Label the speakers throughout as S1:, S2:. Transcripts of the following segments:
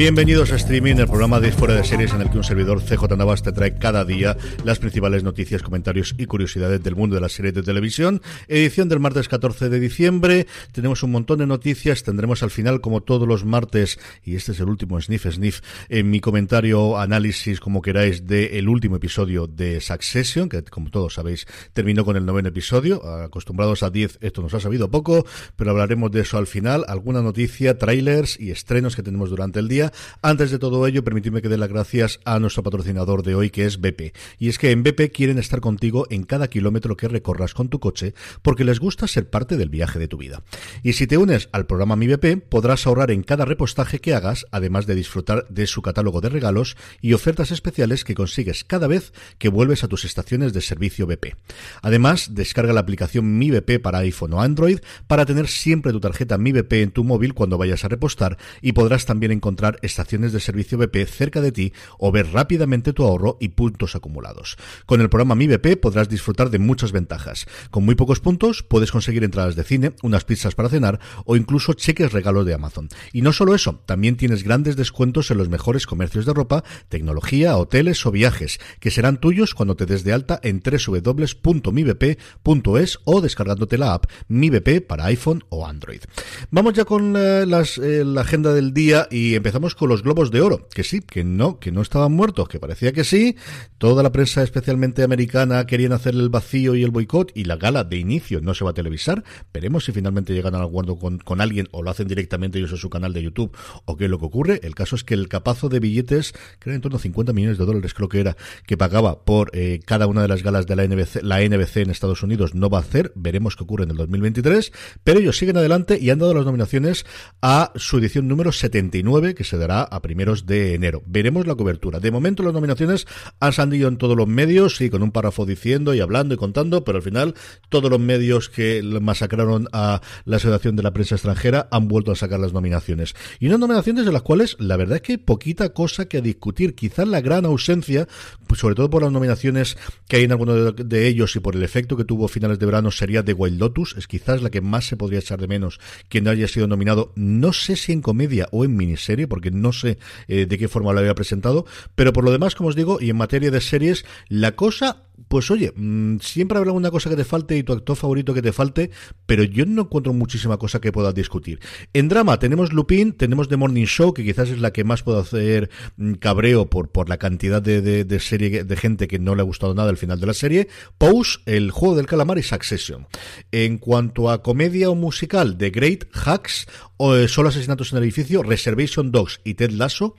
S1: Bienvenidos a Streaming, el programa de Fuera de Series en el que un servidor CJ Navas te trae cada día las principales noticias, comentarios y curiosidades del mundo de las series de televisión. Edición del martes 14 de diciembre. Tenemos un montón de noticias. Tendremos al final, como todos los martes, y este es el último Sniff Sniff, en mi comentario, análisis, como queráis, del último episodio de Succession, que como todos sabéis, terminó con el noveno episodio. Acostumbrados a 10, esto nos ha sabido poco, pero hablaremos de eso al final. Alguna noticia, trailers y estrenos que tenemos durante el día. Antes de todo ello, permitidme que dé las gracias a nuestro patrocinador de hoy, que es BP. Y es que en BP quieren estar contigo en cada kilómetro que recorras con tu coche, porque les gusta ser parte del viaje de tu vida. Y si te unes al programa Mi BP, podrás ahorrar en cada repostaje que hagas, además de disfrutar de su catálogo de regalos y ofertas especiales que consigues cada vez que vuelves a tus estaciones de servicio BP. Además, descarga la aplicación Mi BP para iPhone o Android para tener siempre tu tarjeta Mi BP en tu móvil cuando vayas a repostar y podrás también encontrar estaciones de servicio BP cerca de ti o ver rápidamente tu ahorro y puntos acumulados. Con el programa Mi BP podrás disfrutar de muchas ventajas. Con muy pocos puntos puedes conseguir entradas de cine, unas pizzas para cenar o incluso cheques regalos de Amazon. Y no solo eso, también tienes grandes descuentos en los mejores comercios de ropa, tecnología, hoteles o viajes, que serán tuyos cuando te des de alta en www.mibp.es o descargándote la app Mi BP para iPhone o Android. Vamos ya con eh, eh, la agenda del día y empezamos con los Globos de Oro, que sí, que no, que no estaban muertos, que parecía que sí. Toda la prensa, especialmente americana, querían hacer el vacío y el boicot y la gala de inicio no se va a televisar. Veremos si finalmente llegan al acuerdo con, con alguien o lo hacen directamente ellos en su canal de YouTube o qué es lo que ocurre. El caso es que el capazo de billetes, que era en torno a 50 millones de dólares, creo que era, que pagaba por eh, cada una de las galas de la NBC, la NBC en Estados Unidos no va a hacer. Veremos qué ocurre en el 2023. Pero ellos siguen adelante y han dado las nominaciones a su edición número 79, que se dará a primeros de enero. Veremos la cobertura. De momento las nominaciones han salido en todos los medios, sí, con un párrafo diciendo y hablando y contando, pero al final todos los medios que masacraron a la Asociación de la Prensa Extranjera han vuelto a sacar las nominaciones. Y unas nominaciones de las cuales la verdad es que hay poquita cosa que discutir. Quizás la gran ausencia, pues sobre todo por las nominaciones que hay en alguno de, ellos y por el efecto que tuvo finales de verano, sería de Wild Lotus. Es quizás la que más se podría echar de menos quien no haya sido nominado. No sé si en comedia o en miniserie, porque no sé eh, de qué forma lo había presentado, pero por lo demás, como os digo, y en materia de series, la cosa pues oye, mmm, siempre habrá alguna cosa que te falte y tu actor favorito que te falte, pero yo no encuentro muchísima cosa que puedas discutir. En drama tenemos Lupin, tenemos The Morning Show, que quizás es la que más puedo hacer mmm, cabreo por, por la cantidad de, de, serie de gente que no le ha gustado nada al final de la serie. Pose, El Juego del Calamar y Succession. En cuanto a comedia o musical, The Great Hacks, o eh, Solo Asesinatos en el Edificio, Reservation Dogs y Ted Lasso,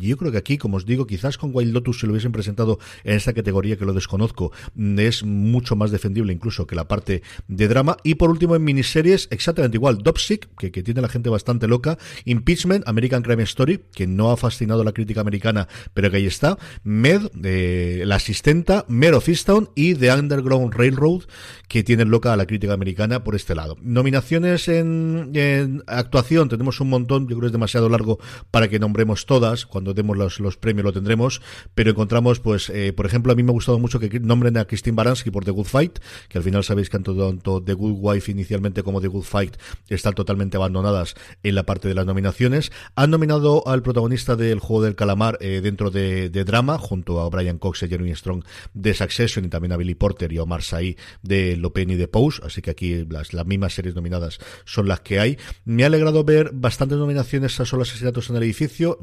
S1: yo creo que aquí, como os digo, quizás con Wild Lotus se lo hubiesen presentado en esta categoría que lo desconozco, es mucho más defendible incluso que la parte de drama. Y por último, en miniseries, exactamente igual, Dopsic, que, que tiene la gente bastante loca, Impeachment, American Crime Story, que no ha fascinado a la crítica americana, pero que ahí está, Med, eh, La Asistenta, Mare of Easttown y The Underground Railroad, que tienen loca a la crítica americana por este lado. Nominaciones en, en actuación, tenemos un montón, yo creo que es demasiado largo para que nombremos todas. Cuando demos los, los premios lo tendremos, pero encontramos, pues, eh, por ejemplo, a mí me ha gustado mucho que nombren a Christine Baranski por The Good Fight, que al final sabéis que tanto, The Good Wife inicialmente como The Good Fight están totalmente abandonadas en la parte de las nominaciones. Han nominado al protagonista del juego del calamar eh, dentro de, drama, junto a Brian Cox y Jeremy Strong de Succession y también a Billy Porter y Omar Sy de Lopen y de Pose, así que aquí las, las mismas series nominadas son las que hay. Me ha alegrado ver bastantes nominaciones a solo asesinatos en el edificio.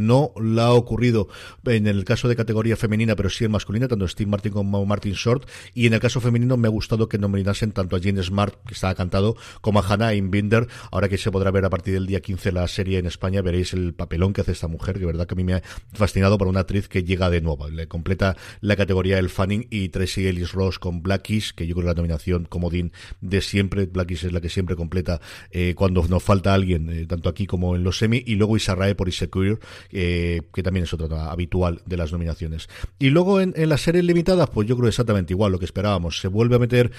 S1: No la ha ocurrido en el caso de categoría femenina, pero sí en masculina, tanto Steve Martin como Martin Short. Y en el caso femenino me ha gustado que nominasen tanto a Jane Smart, que estaba cantado, como a Hannah Binder. Ahora que se podrá ver a partir del día 15 la serie en España, veréis el papelón que hace esta mujer, que verdad que a mí me ha fascinado para una actriz que llega de nuevo. Le completa la categoría El Fanning y Tracy Ellis Ross con Blackies, que yo creo que la nominación como Dean de siempre. Blackies es la que siempre completa eh, cuando nos falta alguien, eh, tanto aquí como en los semi. Y luego Isarrae por Insecure, eh, que también es otra habitual de las nominaciones. Y luego en, las series limitadas, pues yo creo exactamente igual lo que esperábamos. Se vuelve a meter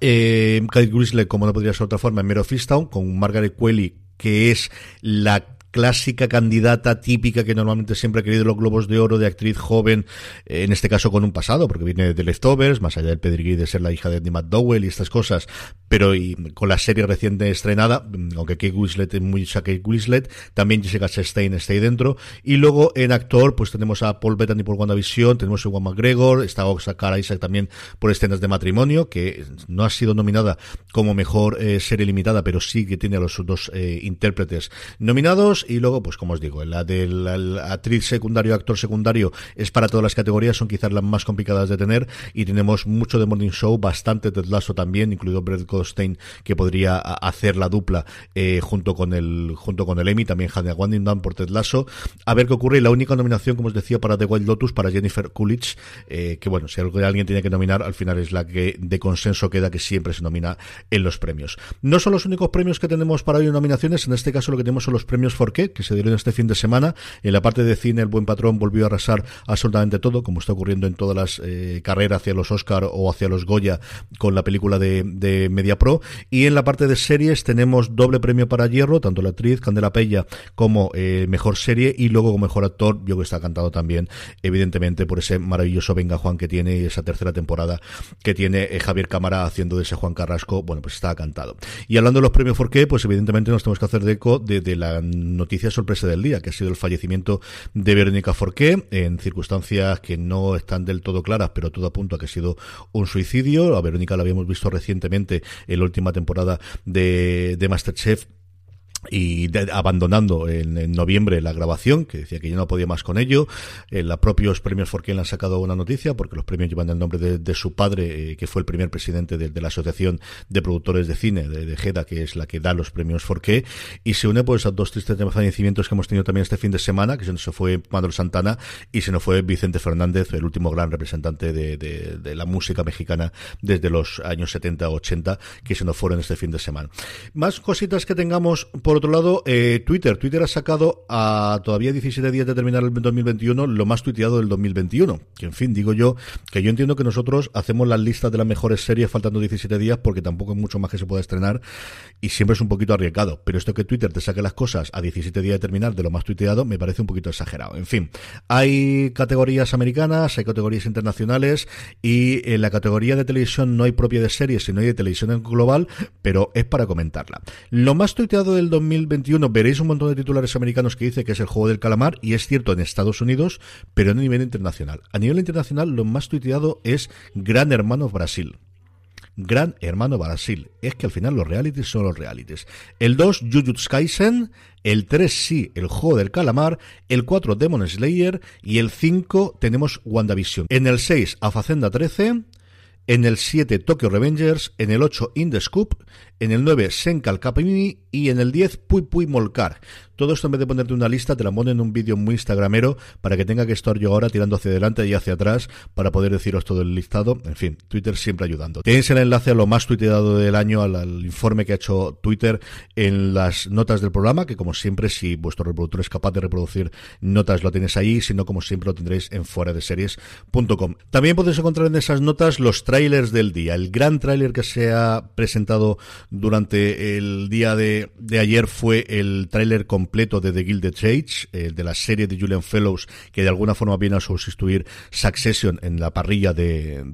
S1: eh, Kate como no podría ser de otra forma, en Mero Fistown, con Margaret Qualley, que es la clásica candidata típica que normalmente siempre ha querido los Globos de Oro de actriz joven, eh, en este caso con un pasado, porque viene de Leftovers, más allá del pedigrí de ser la hija de Andy McDowell y estas cosas, pero y con la serie reciente estrenada, mm, aunque Kate Winslet es muy Kate Winslet, también Jessica Chastain está ahí dentro, y luego en actor, pues tenemos a Paul Bettany por WandaVision, tenemos a Juan McGregor, está Oscar Isaac también por escenas de matrimonio, que no ha sido nominada como mejor eh, serie limitada, pero sí que tiene a los dos eh, intérpretes nominados, y luego, pues como os digo, la del actriz secundario, actor secundario es para todas las categorías, son quizás las más complicadas de tener y tenemos mucho de Morning Show, bastante Ted Lasso también, incluido Brett Goldstein que podría hacer la dupla eh, junto con el junto con el Emmy, también Hannah Wandington por Ted Lasso. A ver qué ocurre la única nominación, como os decía, para The Wild Lotus, para Jennifer Coolidge, eh, que bueno, si alguien tiene que nominar, al final es la que de consenso queda que siempre se nomina en los premios. No son los únicos premios que tenemos para hoy en nominaciones, en este caso lo que tenemos son los premios For que se dieron este fin de semana. En la parte de cine, el buen patrón volvió a arrasar absolutamente todo, como está ocurriendo en todas las eh, carreras hacia los Oscar o hacia los Goya con la película de, de Media Pro. Y en la parte de series tenemos doble premio para Hierro, tanto la actriz Candela Pella como eh, mejor serie y luego como mejor actor, yo que está cantado también, evidentemente, por ese maravilloso Venga Juan que tiene y esa tercera temporada que tiene eh, Javier Cámara haciendo de ese Juan Carrasco, bueno, pues está cantado. Y hablando de los premios ¿por qué? Pues evidentemente nos tenemos que hacer de eco de, de la noticia sorpresa del día, que ha sido el fallecimiento de Verónica Forqué, en circunstancias que no están del todo claras, pero todo apunta a que ha sido un suicidio. A Verónica la habíamos visto recientemente en la última temporada de, de Masterchef y abandonando en, noviembre la grabación, que decía que ya no podía más con ello. Eh, los propios premios Forqué le han sacado una noticia, porque los premios llevan el nombre de, su padre, eh, que fue el primer presidente de, la Asociación de Productores de Cine de, de, GEDA, que es la que da los premios Forqué, y se une pues a dos tristes fallecimientos que hemos tenido también este fin de semana, que se nos fue Manuel Santana y se nos fue Vicente Fernández, el último gran representante de, la música mexicana desde los años 70-80, que se nos fueron este fin de semana. Más cositas que tengamos otro lado, eh, Twitter. Twitter ha sacado a todavía 17 días de terminar el 2021 lo más tuiteado del 2021. Que en fin, digo yo, que yo entiendo que nosotros hacemos las listas de las mejores series faltando 17 días porque tampoco hay mucho más que se pueda estrenar y siempre es un poquito arriesgado. Pero esto que Twitter te saque las cosas a 17 días de terminar de lo más tuiteado me parece un poquito exagerado. En fin, hay categorías americanas, hay categorías internacionales y en la categoría de televisión no hay propia de series, sino hay de televisión en global, pero es para comentarla. Lo más tuiteado del 2021 veréis un montón de titulares americanos que dice que es el juego del calamar y es cierto en Estados Unidos, pero a nivel internacional. A nivel internacional lo más tuiteado es Gran Hermano Brasil. Gran Hermano Brasil. Es que al final los realities son los realities. El 2, Jujutsu Kaisen. El 3, sí, el juego del calamar. El 4, Demon Slayer. Y el 5, tenemos WandaVision. En el 6, A Facenda 13. En el 7, Tokyo Revengers. En el 8, In the Scoop. En el 9, Senkal Capimini y en el 10, Pui Pui Molcar. Todo esto en vez de ponerte una lista, te la ponen en un vídeo muy instagramero para que tenga que estar yo ahora tirando hacia adelante y hacia atrás para poder deciros todo el listado. En fin, Twitter siempre ayudando. Tenéis el enlace a lo más tuiteado del año, al, informe que ha hecho Twitter en las notas del programa, que como siempre, si vuestro reproductor es capaz de reproducir notas, lo tenéis ahí, si no, como siempre, lo tendréis en fuera de series.com. También podéis encontrar en esas notas los trailers del día. El gran trailer que se ha presentado durante el día de, ayer fue el tráiler completo completo de The Gilded Age, eh, de la serie de Julian Fellows, que de alguna forma viene a sustituir Succession en la parrilla de,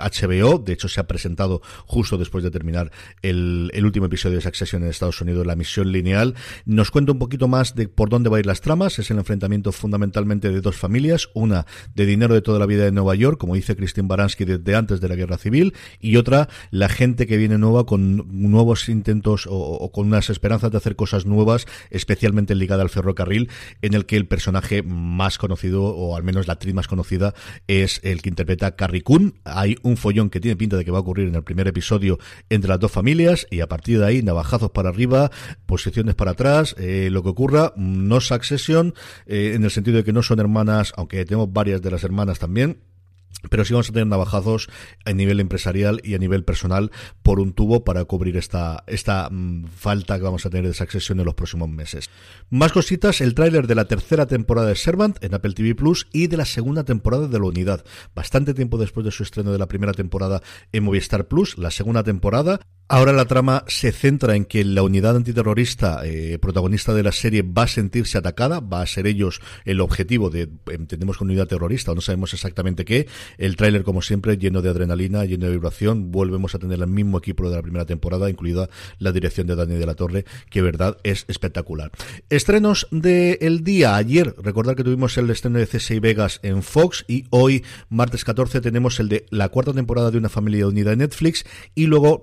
S1: HBO. De hecho, se ha presentado justo después de terminar el, el último episodio de Succession en Estados Unidos, la misión lineal. Nos cuenta un poquito más de por dónde va a ir las tramas. Es el enfrentamiento fundamentalmente de dos familias. Una de dinero de toda la vida de Nueva York, como dice Christine Baranski desde antes de la guerra civil, y otra, la gente que viene nueva con nuevos intentos o, con unas esperanzas de hacer cosas nuevas, especialmente ligada al ferrocarril, en el que el personaje más conocido, o al menos la actriz más conocida, es el que interpreta Carrie Coon. Hay un follón que tiene pinta de que va a ocurrir en el primer episodio entre las dos familias, y a partir de ahí, navajazos para arriba, posiciones para atrás, eh, lo que ocurra, no Succession, eh, en el sentido de que no son hermanas, aunque tenemos varias de las hermanas también, pero sí vamos a tener navajazos a nivel empresarial y a nivel personal por un tubo para cubrir esta, esta mm, falta que vamos a tener de Succession en los próximos meses. Más cositas, el tráiler de la tercera temporada de Servant en Apple TV Plus y de la segunda temporada de La Unidad. Bastante tiempo después de su estreno de la primera temporada en Movistar Plus, la segunda temporada Ahora la trama se centra en que la unidad antiterrorista eh, protagonista de la serie va a sentirse atacada, va a ser ellos el objetivo de, entendemos que unidad terrorista, no sabemos exactamente qué. El tráiler, como siempre, lleno de adrenalina, lleno de vibración. Volvemos a tener el mismo equipo de la primera temporada, incluida la dirección de Dani de la Torre, que verdad es espectacular. Estrenos del día. Ayer, recordar que tuvimos el estreno de C6 Vegas en Fox y hoy, martes 14, tenemos el de la cuarta temporada de Una familia unida en Netflix y luego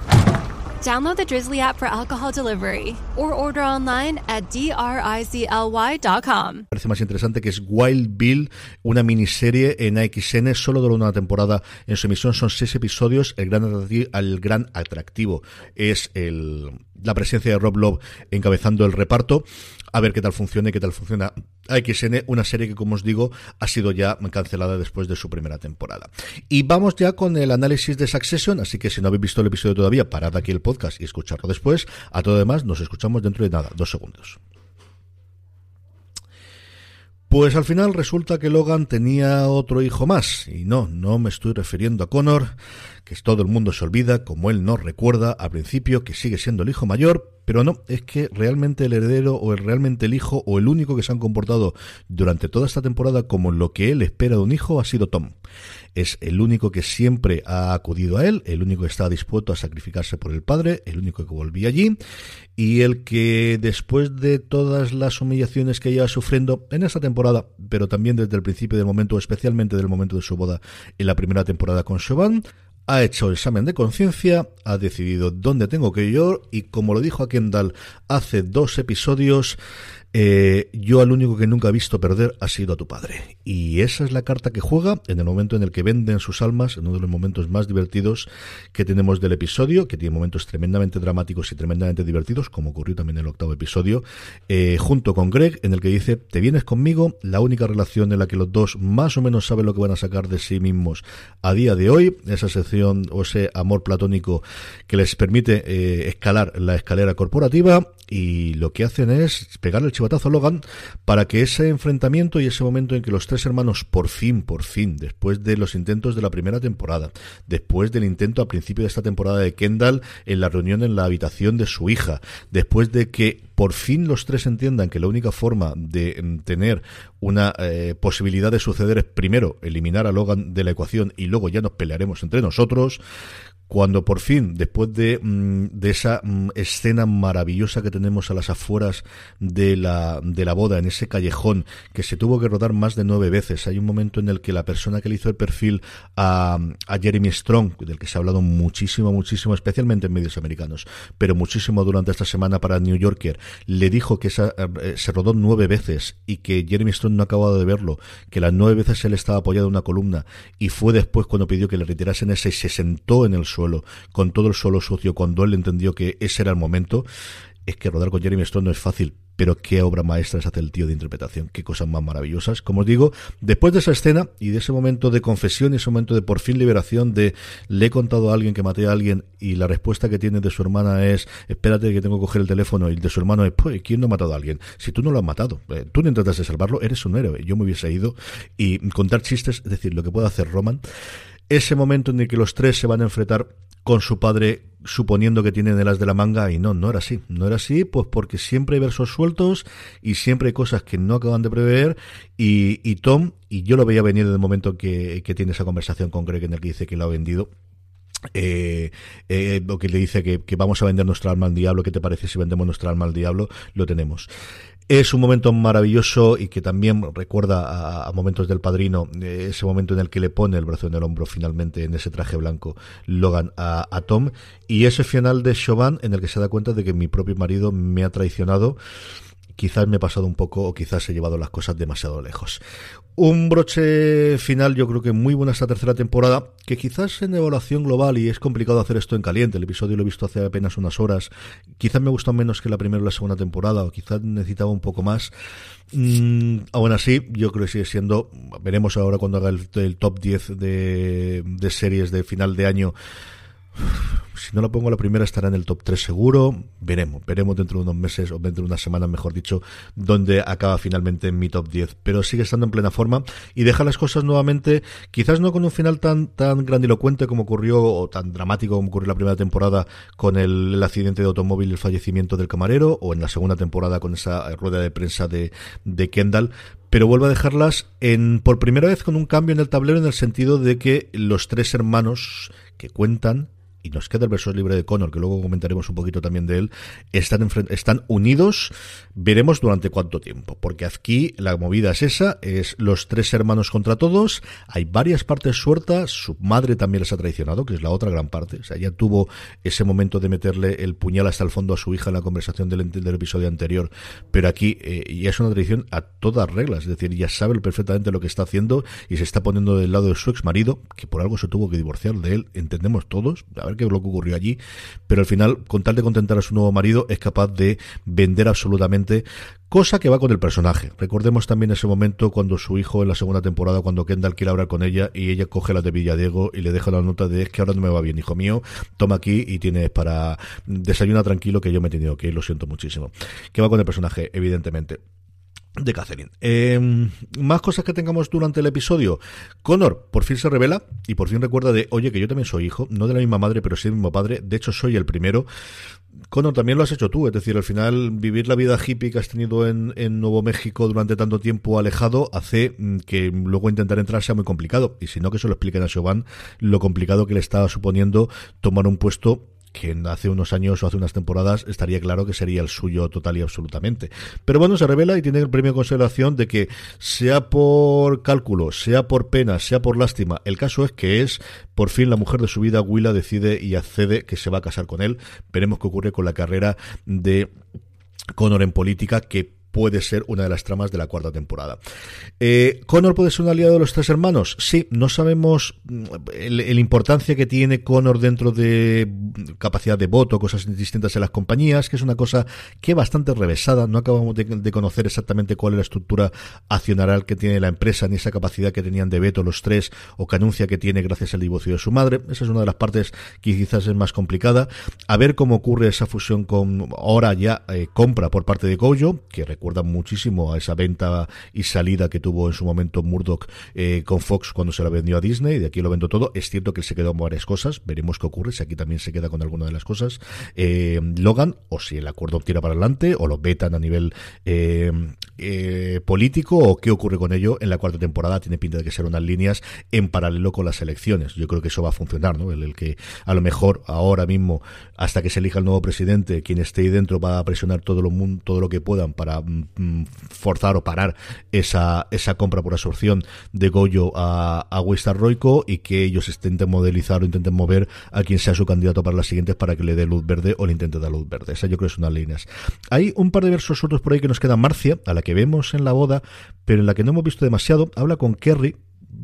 S2: Download the Drizzly app for alcohol delivery or order online at drizly.com.
S1: Parece más interesante que es Wild Bill, una miniserie en AXN, solo durante una temporada en su emisión, son seis episodios. El gran, el gran atractivo es el, la presencia de Rob Love encabezando el reparto a ver qué tal funciona y qué tal funciona AXN, una serie que, como os digo, ha sido ya cancelada después de su primera temporada. Y vamos ya con el análisis de Succession, así que si no habéis visto el episodio todavía, parad aquí el podcast y escucharlo después. A todo demás, nos escuchamos dentro de nada, dos segundos. Pues al final resulta que Logan tenía otro hijo más, y no, no me estoy refiriendo a Connor, que todo el mundo se olvida, como él no recuerda al principio que sigue siendo el hijo mayor, pero no, es que realmente el heredero o el, realmente el hijo o el único que se han comportado durante toda esta temporada como lo que él espera de un hijo ha sido Tom. Es el único que siempre ha acudido a él, el único que está dispuesto a sacrificarse por el padre, el único que volvía allí y el que después de todas las humillaciones que lleva sufriendo en esta temporada, pero también desde el principio del momento, especialmente del momento de su boda en la primera temporada con Siobhan, ha hecho el examen de conciencia, ha decidido dónde tengo que ir y como lo dijo a Kendall hace dos episodios, eh, yo al único que nunca he visto perder ha sido a tu padre. Y esa es la carta que juega en el momento en el que venden sus almas, en uno de los momentos más divertidos que tenemos del episodio, que tiene momentos tremendamente dramáticos y tremendamente divertidos, como ocurrió también en el octavo episodio, eh, junto con Greg, en el que dice, te vienes conmigo, la única relación en la que los dos más o menos saben lo que van a sacar de sí mismos a día de hoy, esa sección o ese amor platónico que les permite eh, escalar la escalera corporativa y lo que hacen es pegarle el chivatazo Logan para que ese enfrentamiento y ese momento en que los tres hermanos por fin, por fin, después de los intentos de la primera temporada, después del intento a principio de esta temporada de Kendall en la reunión en la habitación de su hija, después de que por fin los tres entiendan que la única forma de mm, tener una eh, posibilidad de suceder es primero eliminar a Logan de la ecuación y luego ya nos pelearemos entre nosotros, cuando por fin, después de, mm, de esa mm, escena maravillosa que tenemos a las afueras de la, de la boda, en ese callejón, que se tuvo que rodar más de nueve veces, hay un momento en el que la persona que le hizo el perfil a, a Jeremy Strong, del que se ha hablado muchísimo, muchísimo, especialmente en medios americanos, pero muchísimo durante esta semana para New Yorker, le dijo que esa, eh, se rodó nueve veces y que Jeremy Strong no ha acabado de verlo, que las nueve veces él estaba apoyado en una columna y fue después cuando pidió que le retirasen ese y se sentó en el suelo con todo el suelo sucio cuando él entendió que ese era el momento es que rodar con Jeremy Strong no es fácil, pero qué obra maestra es hacer el tío de interpretación, qué cosas más maravillosas. Como os digo, después de esa escena y de ese momento de confesión y ese momento de por fin liberación de le he contado a alguien que maté a alguien y la respuesta que tiene de su hermana es espérate que tengo que coger el teléfono y de su hermano es pues ¿quién no ha matado a alguien? Si tú no lo has matado, eh, tú no intentas de salvarlo, eres un héroe, yo me hubiese ido y contar chistes, es decir, lo que puede hacer Roman ese momento en el que los tres se van a enfrentar con su padre suponiendo que tienen el as de la manga y no, no era así. No era así, pues porque siempre hay versos sueltos y siempre hay cosas que no acaban de prever y, y Tom, y yo lo veía venir desde el momento que, que tiene esa conversación con Greg en el que dice que lo ha vendido, eh, eh, que le dice que, que, vamos a vender nuestra alma al diablo, ¿qué te parece si vendemos nuestra alma al diablo? Lo tenemos. Es un momento maravilloso y que también recuerda a, momentos del padrino, eh, ese momento en el que le pone el brazo en el hombro finalmente en ese traje blanco Logan a, a Tom. Y ese final de Chauvin en el que se da cuenta de que mi propio marido me ha traicionado quizás me he pasado un poco o quizás he llevado las cosas demasiado lejos. Un broche final, yo creo que muy buena esta tercera temporada, que quizás en evaluación global, y es complicado hacer esto en caliente, el episodio lo he visto hace apenas unas horas, quizás me gustó menos que la primera o la segunda temporada, o quizás necesitaba un poco más. Mm, aún así, yo creo que sigue siendo, veremos ahora cuando haga el, top 10 de, de series de final de año, si no la pongo la primera estará en el top 3 seguro. Veremos, veremos dentro de unos meses o dentro de unas semanas, mejor dicho, donde acaba finalmente en mi top 10. Pero sigue estando en plena forma y deja las cosas nuevamente, quizás no con un final tan, tan grandilocuente como ocurrió o tan dramático como ocurrió en la primera temporada con el, el accidente de automóvil y el fallecimiento del camarero o en la segunda temporada con esa rueda de prensa de, de Kendall, pero vuelvo a dejarlas en por primera vez con un cambio en el tablero en el sentido de que los tres hermanos que cuentan y nos queda el verso libre de Connor, que luego comentaremos un poquito también de él, están, están unidos, veremos durante cuánto tiempo, porque aquí la movida es esa, es los tres hermanos contra todos, hay varias partes sueltas, su madre también les ha traicionado, que es la otra gran parte, o sea, ya tuvo ese momento de meterle el puñal hasta el fondo a su hija en la conversación del, del episodio anterior, pero aquí eh, ya es una traición a todas reglas, es decir, ya sabe perfectamente lo que está haciendo y se está poniendo del lado de su ex marido, que por algo se tuvo que divorciar de él, entendemos todos, a ver qué es lo que ocurrió allí, pero al final, con tal de contentar a su nuevo marido, es capaz de vender absolutamente cosa que va con el personaje. Recordemos también ese momento cuando su hijo en la segunda temporada, cuando Kendall quiere hablar con ella y ella coge la de Villadiego y le deja la nota de es que ahora no me va bien, hijo mío, toma aquí y tienes para desayunar tranquilo que yo me he tenido que ir, lo siento muchísimo. Que va con el personaje, evidentemente de Catherine. Eh, más cosas que tengamos durante el episodio. Connor por fin se revela y por fin recuerda de, oye, que yo también soy hijo, no de la misma madre, pero sí del mismo padre. De hecho, soy el primero. Connor, también lo has hecho tú, es decir, al final vivir la vida hippie que has tenido en, Nuevo México durante tanto tiempo alejado hace que luego intentar entrar sea muy complicado. Y si no, que se lo expliquen a Siobhan lo complicado que le estaba suponiendo tomar un puesto que hace unos años o hace unas temporadas estaría claro que sería el suyo total y absolutamente. Pero bueno, se revela y tiene el premio de consideración de que sea por cálculo, sea por pena, sea por lástima, el caso es que es por fin la mujer de su vida, Willa decide y accede que se va a casar con él. Veremos qué ocurre con la carrera de Connor en política que puede ser una de las tramas de la cuarta temporada. Eh, ¿Connor puede ser un aliado de los tres hermanos? Sí, no sabemos la importancia que tiene Connor dentro de capacidad de voto, cosas distintas en las compañías, que es una cosa que es bastante revesada. No acabamos de, conocer exactamente cuál es la estructura accionaral que tiene la empresa, ni esa capacidad que tenían de veto los tres, o que anuncia que tiene gracias al divorcio de su madre. Esa es una de las partes que quizás es más complicada. A ver cómo ocurre esa fusión con ahora ya eh, compra por parte de Gojo, que recuerda muchísimo a esa venta y salida que tuvo en su momento Murdoch eh, con Fox cuando se la vendió a Disney, de aquí lo vendo todo. Es cierto que se quedó con varias cosas, veremos qué ocurre, si aquí también se queda con alguna de las cosas. Eh, Logan, o si el acuerdo tira para adelante, o lo vetan a nivel eh, eh, político, o qué ocurre con ello en la cuarta temporada, tiene pinta de que ser unas líneas en paralelo con las elecciones. Yo creo que eso va a funcionar, ¿no? El, el que a lo mejor ahora mismo, hasta que se elija el nuevo presidente, quien esté ahí dentro va a presionar todo lo, todo lo que puedan para forzar o parar esa, esa compra por absorción de Goyo a, a Roico y que ellos intenten modelizar o intenten mover a quien sea su candidato para las siguientes para que le dé luz verde o le intente dar luz verde. Esa yo creo que es una líneas. Hay un par de versos sueltos por ahí que nos queda Marcia, a la que vemos en la boda, pero en la que no hemos visto demasiado. Habla con Kerry,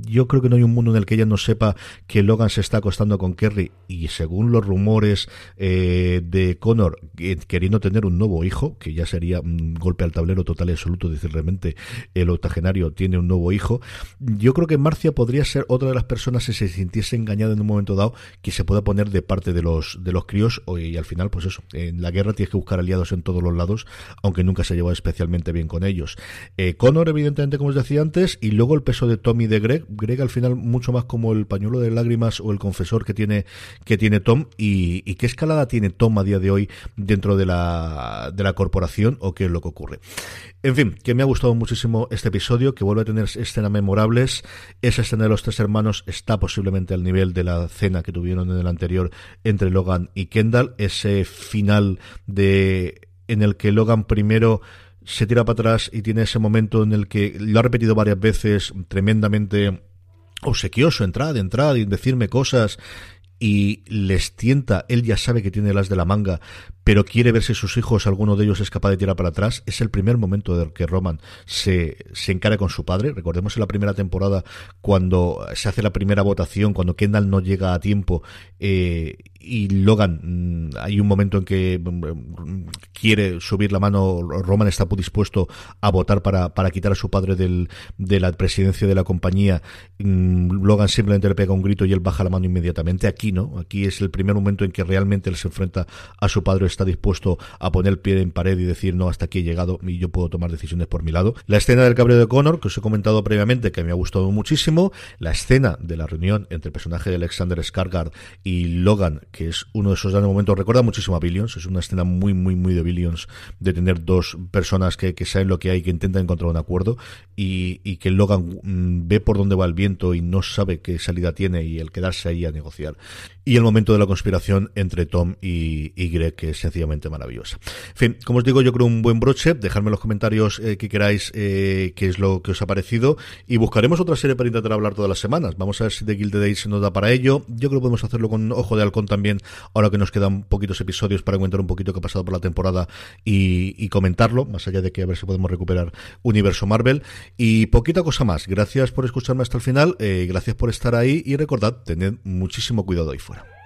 S1: yo creo que no hay un mundo en el que ella no sepa que Logan se está acostando con Kerry y según los rumores eh, de Connor queriendo tener un nuevo hijo, que ya sería un golpe al tablero total y absoluto decir realmente el octogenario tiene un nuevo hijo, yo creo que Marcia podría ser otra de las personas si se sintiese engañada en un momento dado que se pueda poner de parte de los de los críos y al final pues eso, en la guerra tienes que buscar aliados en todos los lados, aunque nunca se lleva especialmente bien con ellos. Eh, Connor evidentemente como os decía antes y luego el peso de Tommy de Greg, Greg al final mucho más como el pañuelo de lágrimas o el confesor que tiene que tiene Tom y, y qué escalada tiene Tom a día de hoy dentro de la de la corporación o qué es lo que ocurre. En fin, que me ha gustado muchísimo este episodio, que vuelve a tener escenas memorables. Esa escena de los tres hermanos está posiblemente al nivel de la cena que tuvieron en el anterior entre Logan y Kendall. Ese final de en el que Logan primero se tira para atrás y tiene ese momento en el que lo ha repetido varias veces tremendamente obsequioso, entrada, entrada y decirme cosas y les tienta, él ya sabe que tiene las de la manga, pero quiere ver si sus hijos, alguno de ellos es capaz de tirar para atrás, es el primer momento de que Roman se, se encara con su padre. Recordemos en la primera temporada, cuando se hace la primera votación, cuando Kendall no llega a tiempo, eh, y Logan, mm, hay un momento en que mm, quiere subir la mano, Roman está dispuesto a votar para, para quitar a su padre del, de la presidencia de la compañía, mm, Logan simplemente le pega un grito y él baja la mano inmediatamente. Aquí no, aquí es el primer momento en que realmente él se enfrenta a su padre está dispuesto a poner el pie en pared y decir no, hasta aquí he llegado y yo puedo tomar decisiones por mi lado. La escena del cabreo de Connor, que os he comentado previamente, que me ha gustado muchísimo. La escena de la reunión entre el personaje de Alexander Skargard y Logan, que es uno de esos grandes momentos, recuerda muchísimo a Billions, es una escena muy, muy, muy de Billions, de tener dos personas que, que saben lo que hay, que intentan encontrar un acuerdo y, y que Logan mm, ve por dónde va el viento y no sabe qué salida tiene y el quedarse ahí a negociar. Y el momento de la conspiración entre Tom y, y Greg, que es sencillamente maravillosa. En fin, como os digo, yo creo un buen broche. Dejadme en los comentarios eh, que queráis eh, qué es lo que os ha parecido. Y buscaremos otra serie para intentar hablar todas las semanas. Vamos a ver si The Guild Days nos da para ello. Yo creo que podemos hacerlo con Ojo de Halcón también, ahora que nos quedan poquitos episodios para comentar un poquito qué ha pasado por la temporada y, comentarlo, más allá de que a ver si podemos recuperar Universo Marvel. Y poquita cosa más. Gracias por escucharme hasta el final. Eh, gracias por estar ahí y recordad, tened muchísimo cuidado ahí fuera.